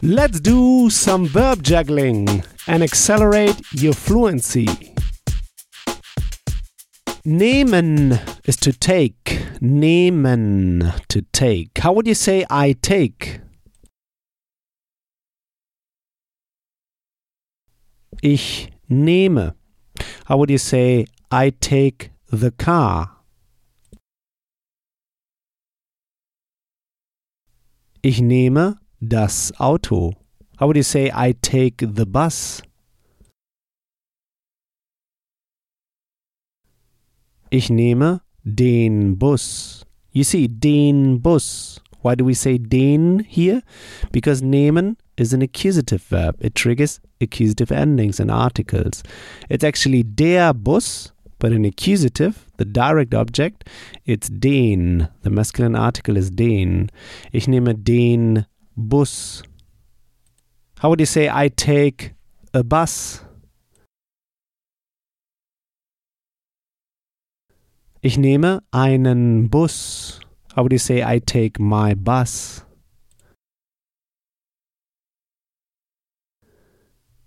Let's do some verb juggling and accelerate your fluency. Nehmen is to take. Nehmen, to take. How would you say I take? Ich nehme. How would you say I take the car? Ich nehme das Auto. How would you say I take the bus? Ich nehme den Bus. You see, den Bus. Why do we say den here? Because nehmen is an accusative verb. It triggers accusative endings and articles. It's actually der Bus, but an accusative, the direct object, it's den. The masculine article is den. Ich nehme den Bus. How would you say I take a bus? Ich nehme einen Bus. How would you say I take my bus?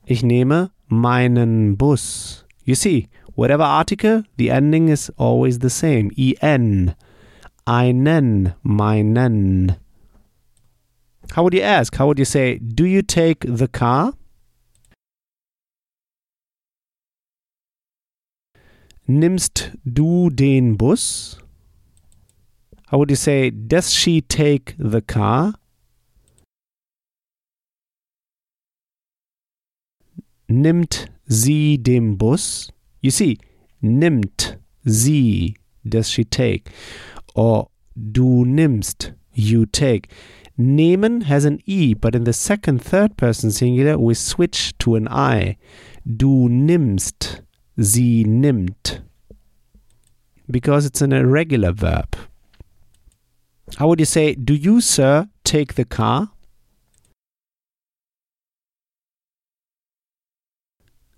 Ich nehme meinen Bus. You see, whatever article, the ending is always the same. en. Einen, meinen. How would you ask? How would you say, Do you take the car? Nimmst du den Bus? How would you say, Does she take the car? Nimmt sie den Bus? You see, nimmt sie, does she take? Or du nimmst, you take. Nehmen has an E, but in the second, third person singular, we switch to an I. Du nimmst, sie nimmt. Because it's an irregular verb. How would you say, Do you, sir, take the car?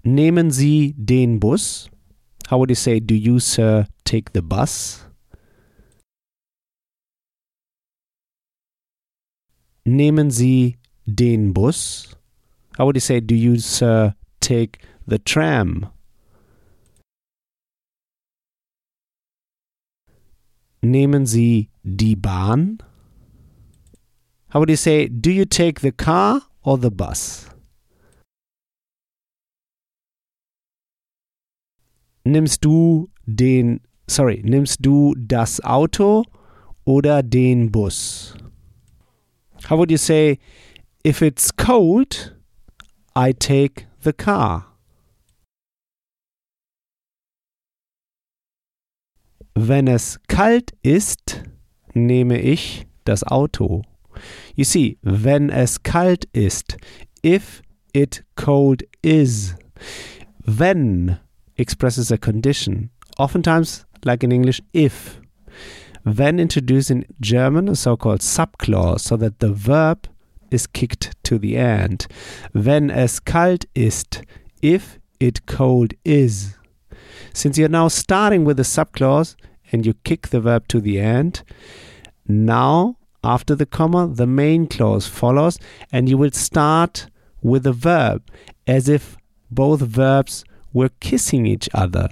Nehmen Sie den Bus? How would you say, Do you, sir, take the bus? Nehmen Sie den Bus? How would you say, Do you, sir, take the tram? Nehmen Sie die Bahn? How would you say, Do you take the car or the bus? Nimmst du den, sorry, nimmst du das Auto oder den Bus? How would you say, if it's cold, I take the car? Wenn es kalt ist, nehme ich das Auto. You see, wenn es kalt ist, if it cold is. Wenn expresses a condition, oftentimes, like in English, if. When introduced in German, a so called subclause, so that the verb is kicked to the end. Wenn es kalt ist, if it cold is. Since you're now starting with the subclause and you kick the verb to the end, now after the comma, the main clause follows, and you will start with the verb as if both verbs were kissing each other.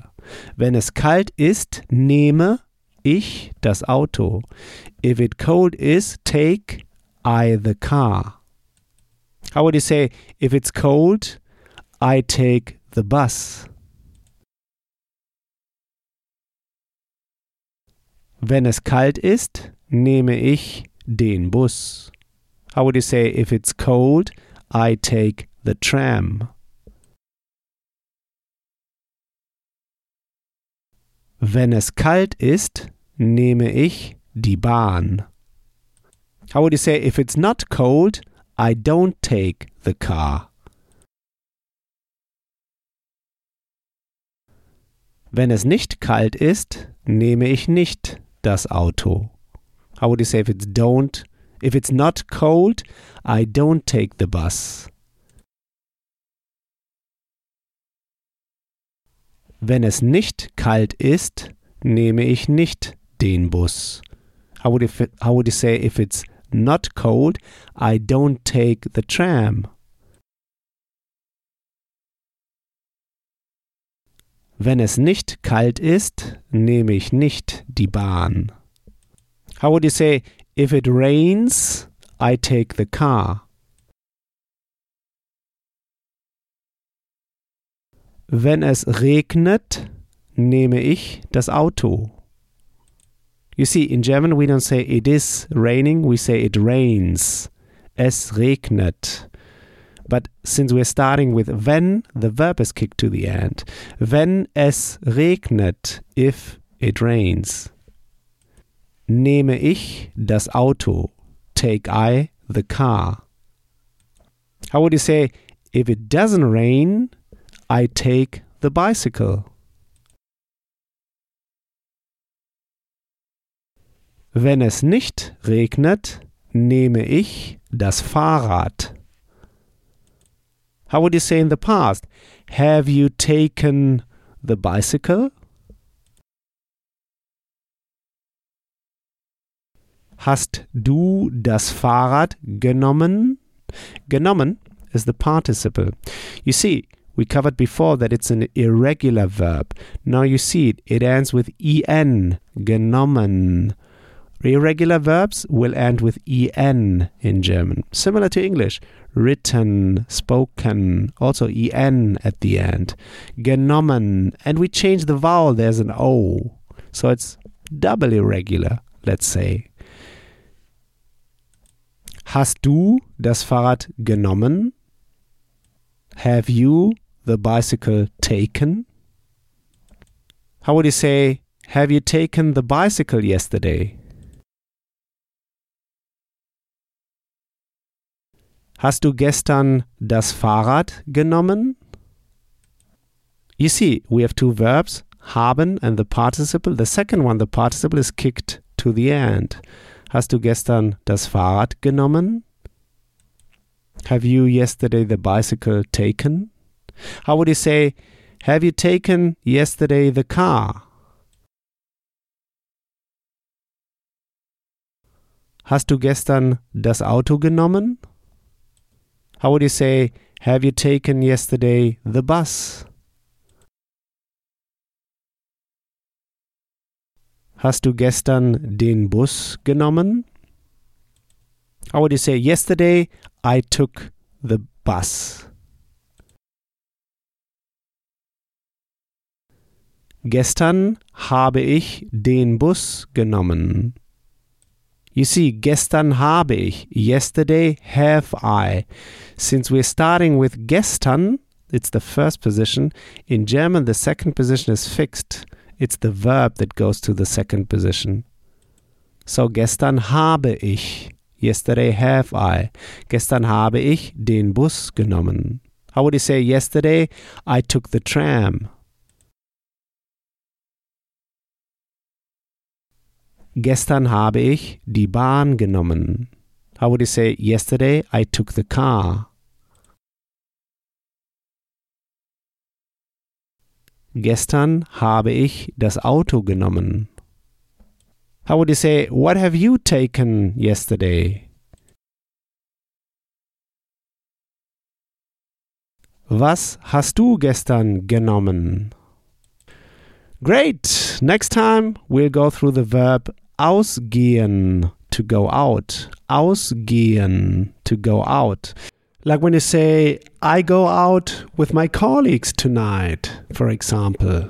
Wenn es kalt ist, nehme ich das Auto. If it cold is, take I the car. How would you say, if it's cold, I take the bus? Wenn es kalt ist, nehme ich den Bus. How would you say, if it's cold, I take the tram? Wenn es kalt ist, nehme ich die Bahn. How would you say, if it's not cold, I don't take the car? Wenn es nicht kalt ist, nehme ich nicht das Auto. How would you say if it's don't if it's not cold, I don't take the bus. Wenn es nicht kalt ist, nehme ich nicht den Bus. How would, if, how would you say if it's not cold, I don't take the tram. Wenn es nicht kalt ist, nehme ich nicht die Bahn. How would you say, if it rains, I take the car? Wenn es regnet, nehme ich das Auto. You see, in German we don't say it is raining, we say it rains. Es regnet. But since we're starting with wenn, the verb is kicked to the end. Wenn es regnet, if it rains. Nehme ich das Auto, take I the car. How would you say, if it doesn't rain, I take the bicycle? Wenn es nicht regnet, nehme ich das Fahrrad. How would you say in the past? Have you taken the bicycle? Hast du das Fahrrad genommen? Genommen is the participle. You see, we covered before that it's an irregular verb. Now you see it, it ends with en, genommen. Irregular verbs will end with en in German, similar to English written, spoken, also en at the end, genommen, and we change the vowel, there's an O. So it's double irregular, let's say. Hast du das Fahrrad genommen? Have you the bicycle taken? How would you say, have you taken the bicycle yesterday? Hast du gestern das Fahrrad genommen? You see, we have two verbs, haben and the participle. The second one, the participle, is kicked to the end. Hast du gestern das Fahrrad genommen? Have you yesterday the bicycle taken? How would you say, have you taken yesterday the car? Hast du gestern das Auto genommen? How would you say, Have you taken yesterday the bus? Hast du gestern den Bus genommen? How would you say, Yesterday I took the bus? Gestern habe ich den Bus genommen. You see, gestern habe ich. Yesterday have I. Since we're starting with gestern, it's the first position. In German, the second position is fixed. It's the verb that goes to the second position. So, gestern habe ich. Yesterday have I. Gestern habe ich den Bus genommen. How would you say yesterday? I took the tram. Gestern habe ich die Bahn genommen. How would you say yesterday I took the car? Gestern habe ich das Auto genommen. How would you say what have you taken yesterday? Was hast du gestern genommen? Great! Next time we'll go through the verb ausgehen, to go out. Ausgehen, to go out. Like when you say, I go out with my colleagues tonight, for example.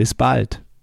Bis bald.